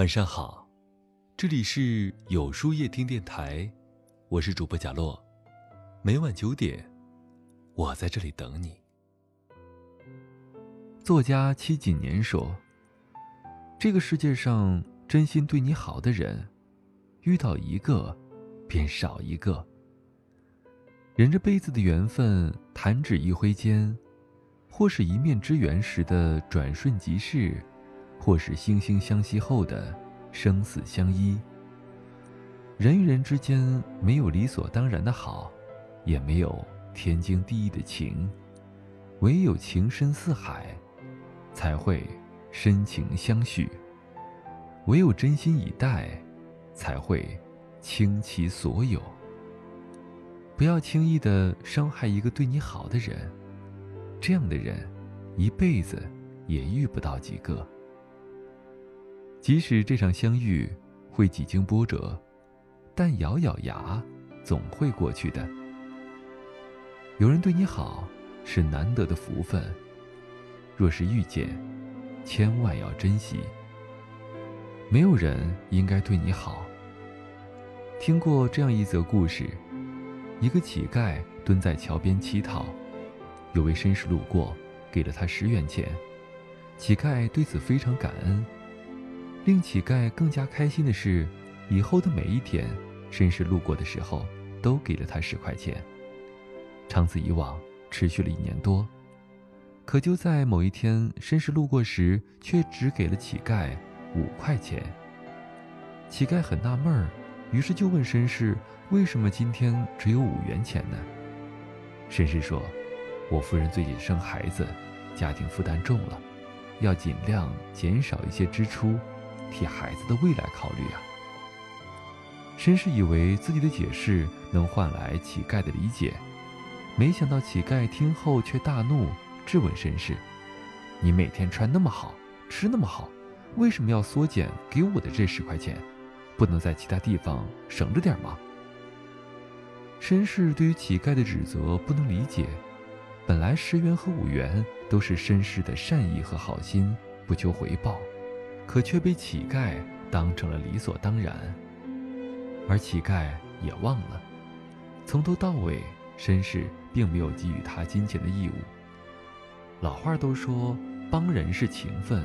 晚上好，这里是有书夜听电台，我是主播贾洛，每晚九点，我在这里等你。作家戚锦年说：“这个世界上真心对你好的人，遇到一个，便少一个。人这辈子的缘分，弹指一挥间，或是一面之缘时的转瞬即逝。”或是惺惺相惜后的生死相依。人与人之间没有理所当然的好，也没有天经地义的情，唯有情深似海，才会深情相许；唯有真心以待，才会倾其所有。不要轻易的伤害一个对你好的人，这样的人，一辈子也遇不到几个。即使这场相遇会几经波折，但咬咬牙，总会过去的。有人对你好，是难得的福分。若是遇见，千万要珍惜。没有人应该对你好。听过这样一则故事：一个乞丐蹲在桥边乞讨，有位绅士路过，给了他十元钱。乞丐对此非常感恩。令乞丐更加开心的是，以后的每一天，绅士路过的时候，都给了他十块钱。长此以往，持续了一年多。可就在某一天，绅士路过时，却只给了乞丐五块钱。乞丐很纳闷儿，于是就问绅士：“为什么今天只有五元钱呢？”绅士说：“我夫人最近生孩子，家庭负担重了，要尽量减少一些支出。”替孩子的未来考虑啊！绅士以为自己的解释能换来乞丐的理解，没想到乞丐听后却大怒，质问绅士：“你每天穿那么好，吃那么好，为什么要缩减给我的这十块钱？不能在其他地方省着点吗？”绅士对于乞丐的指责不能理解，本来十元和五元都是绅士的善意和好心，不求回报。可却被乞丐当成了理所当然，而乞丐也忘了，从头到尾，绅士并没有给予他金钱的义务。老话都说，帮人是情分，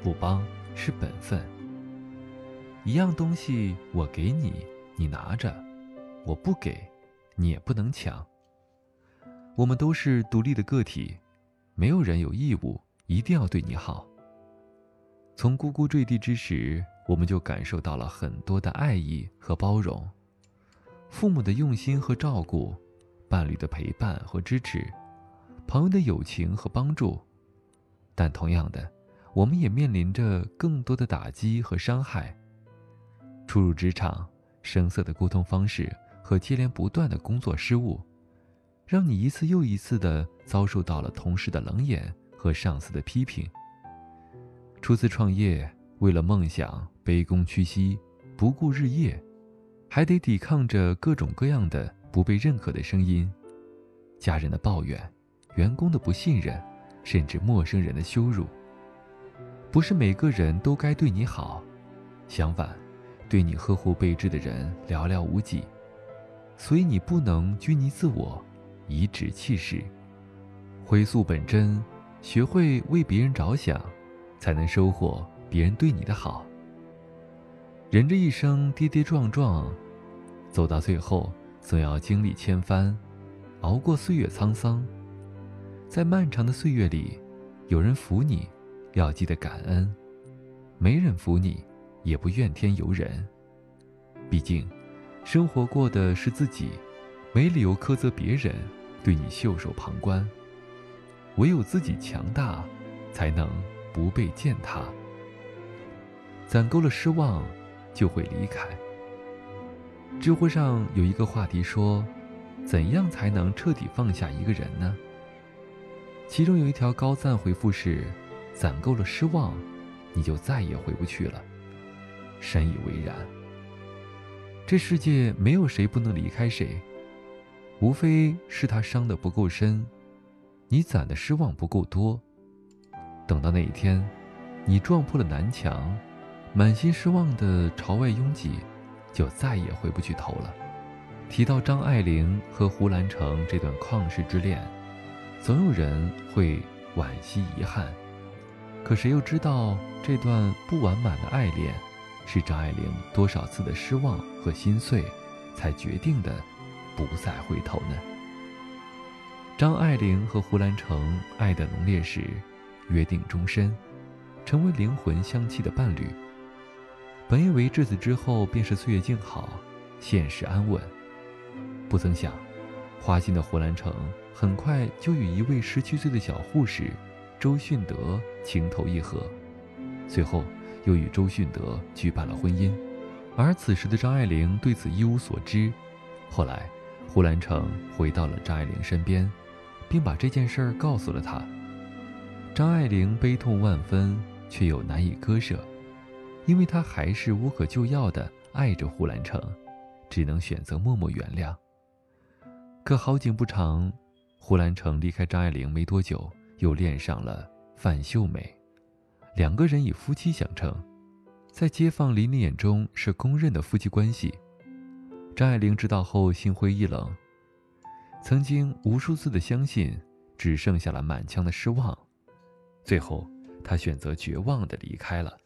不帮是本分。一样东西我给你，你拿着；我不给，你也不能抢。我们都是独立的个体，没有人有义务一定要对你好。从呱呱坠地之时，我们就感受到了很多的爱意和包容，父母的用心和照顾，伴侣的陪伴和支持，朋友的友情和帮助。但同样的，我们也面临着更多的打击和伤害。初入职场，生涩的沟通方式和接连不断的工作失误，让你一次又一次的遭受到了同事的冷眼和上司的批评。初次创业，为了梦想卑躬屈膝，不顾日夜，还得抵抗着各种各样的不被认可的声音，家人的抱怨，员工的不信任，甚至陌生人的羞辱。不是每个人都该对你好，相反，对你呵护备至的人寥寥无几。所以你不能拘泥自我，颐指气使，回溯本真，学会为别人着想。才能收获别人对你的好。人这一生跌跌撞撞，走到最后，总要经历千帆，熬过岁月沧桑。在漫长的岁月里，有人扶你，要记得感恩；没人扶你，也不怨天尤人。毕竟，生活过的是自己，没理由苛责别人对你袖手旁观。唯有自己强大，才能。不被践踏，攒够了失望，就会离开。知乎上有一个话题说：“怎样才能彻底放下一个人呢？”其中有一条高赞回复是：“攒够了失望，你就再也回不去了。”深以为然。这世界没有谁不能离开谁，无非是他伤得不够深，你攒的失望不够多。等到那一天，你撞破了南墙，满心失望的朝外拥挤，就再也回不去头了。提到张爱玲和胡兰成这段旷世之恋，总有人会惋惜遗憾，可谁又知道这段不完满的爱恋，是张爱玲多少次的失望和心碎，才决定的不再回头呢？张爱玲和胡兰成爱的浓烈时，约定终身，成为灵魂相契的伴侣。本以为至此之后便是岁月静好，现实安稳。不曾想，花心的胡兰成很快就与一位十七岁的小护士周迅德情投意合，随后又与周迅德举办了婚姻。而此时的张爱玲对此一无所知。后来，胡兰成回到了张爱玲身边，并把这件事儿告诉了她。张爱玲悲痛万分，却又难以割舍。因为她还是无可救药的爱着胡兰成，只能选择默默原谅。可好景不长，胡兰成离开张爱玲没多久，又恋上了范秀美，两个人以夫妻相称，在街坊邻里眼中是公认的夫妻关系。张爱玲知道后心灰意冷，曾经无数次的相信，只剩下了满腔的失望，最后他选择绝望的离开了。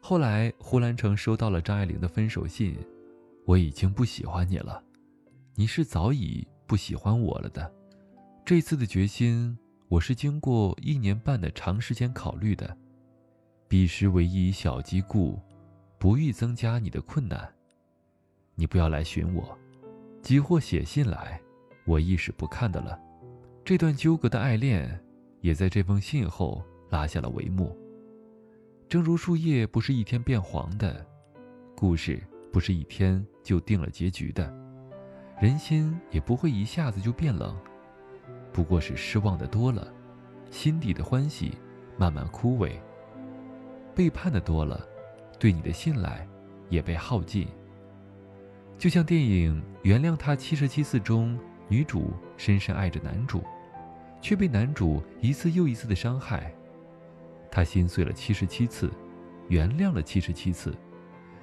后来，胡兰成收到了张爱玲的分手信，我已经不喜欢你了，你是早已不喜欢我了的。这次的决心，我是经过一年半的长时间考虑的。彼时唯一小机故，不欲增加你的困难。你不要来寻我，即或写信来，我亦是不看的了。这段纠葛的爱恋，也在这封信后拉下了帷幕。正如树叶不是一天变黄的，故事不是一天就定了结局的，人心也不会一下子就变冷，不过是失望的多了，心底的欢喜慢慢枯萎。背叛的多了，对你的信赖也被耗尽。就像电影《原谅他七十七次》中，女主深深爱着男主，却被男主一次又一次的伤害。他心碎了七十七次，原谅了七十七次，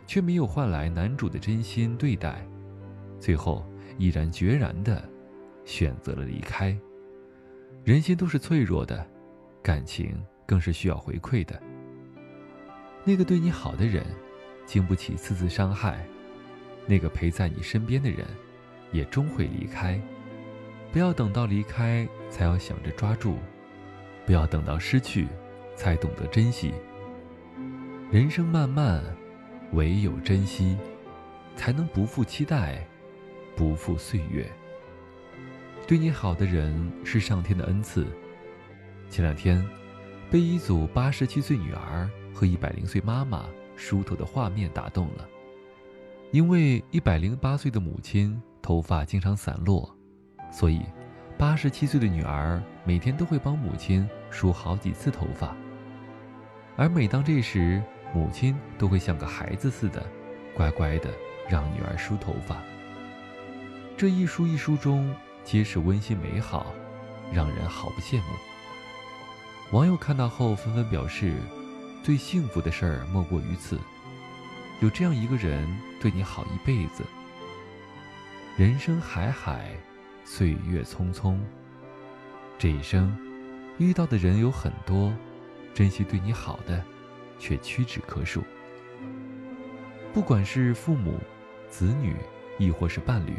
却没有换来男主的真心对待，最后毅然决然的选择了离开。人心都是脆弱的，感情更是需要回馈的。那个对你好的人，经不起次次伤害；那个陪在你身边的人，也终会离开。不要等到离开才要想着抓住，不要等到失去。才懂得珍惜。人生漫漫，唯有珍惜，才能不负期待，不负岁月。对你好的人是上天的恩赐。前两天，被一组八十七岁女儿和一百零岁妈妈梳头的画面打动了。因为一百零八岁的母亲头发经常散落，所以八十七岁的女儿每天都会帮母亲梳好几次头发。而每当这时，母亲都会像个孩子似的，乖乖的让女儿梳头发。这一梳一梳中，皆是温馨美好，让人好不羡慕。网友看到后纷纷表示，最幸福的事儿莫过于此，有这样一个人对你好一辈子。人生海海，岁月匆匆，这一生遇到的人有很多。珍惜对你好的，却屈指可数。不管是父母、子女，亦或是伴侣、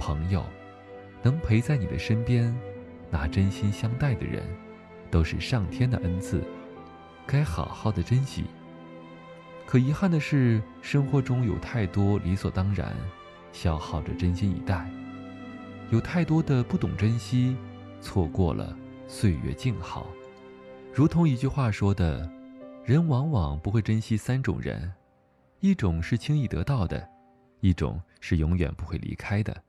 朋友，能陪在你的身边，拿真心相待的人，都是上天的恩赐，该好好的珍惜。可遗憾的是，生活中有太多理所当然，消耗着真心以待；有太多的不懂珍惜，错过了岁月静好。如同一句话说的，人往往不会珍惜三种人：一种是轻易得到的，一种是永远不会离开的，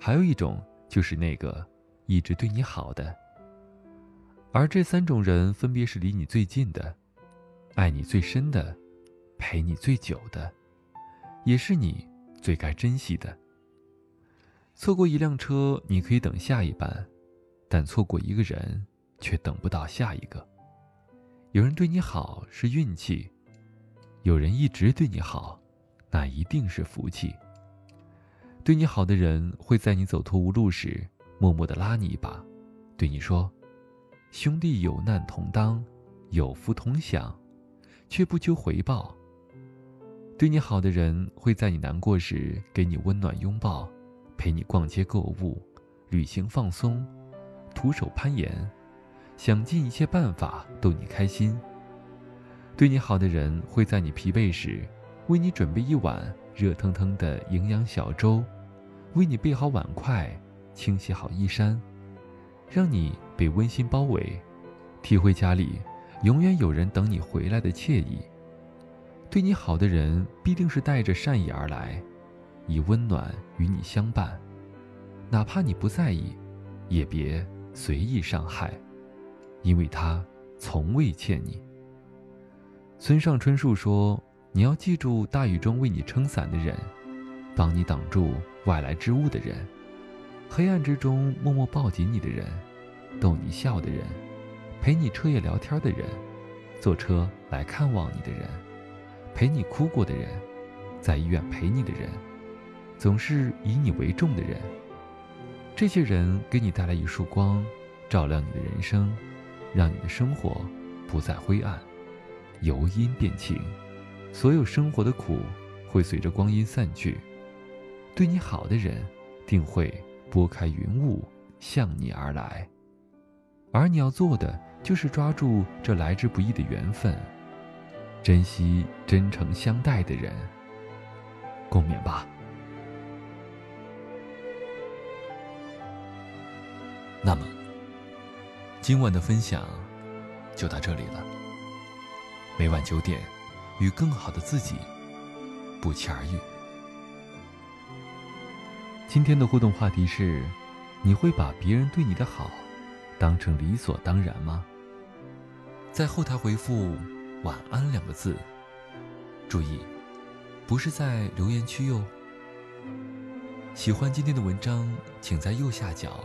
还有一种就是那个一直对你好的。而这三种人分别是离你最近的、爱你最深的、陪你最久的，也是你最该珍惜的。错过一辆车，你可以等下一班，但错过一个人，却等不到下一个。有人对你好是运气，有人一直对你好，那一定是福气。对你好的人会在你走投无路时，默默的拉你一把，对你说：“兄弟有难同当，有福同享，却不求回报。”对你好的人会在你难过时给你温暖拥抱，陪你逛街购物、旅行放松、徒手攀岩，想尽一切办法逗你开心。对你好的人会在你疲惫时，为你准备一碗热腾腾的营养小粥，为你备好碗筷，清洗好衣衫，让你被温馨包围，体会家里永远有人等你回来的惬意。对你好的人必定是带着善意而来，以温暖与你相伴，哪怕你不在意，也别随意伤害，因为他从未欠你。村上春树说：“你要记住，大雨中为你撑伞的人，帮你挡住外来之物的人，黑暗之中默默抱紧你的人，逗你笑的人，陪你彻夜聊天的人，坐车来看望你的人，陪你哭过的人，在医院陪你的人，总是以你为重的人。这些人给你带来一束光，照亮你的人生，让你的生活不再灰暗。”由阴变晴，所有生活的苦会随着光阴散去。对你好的人，定会拨开云雾向你而来。而你要做的，就是抓住这来之不易的缘分，珍惜真诚相待的人。共勉吧。那么，今晚的分享就到这里了。每晚九点，与更好的自己不期而遇。今天的互动话题是：你会把别人对你的好当成理所当然吗？在后台回复“晚安”两个字，注意，不是在留言区哟。喜欢今天的文章，请在右下角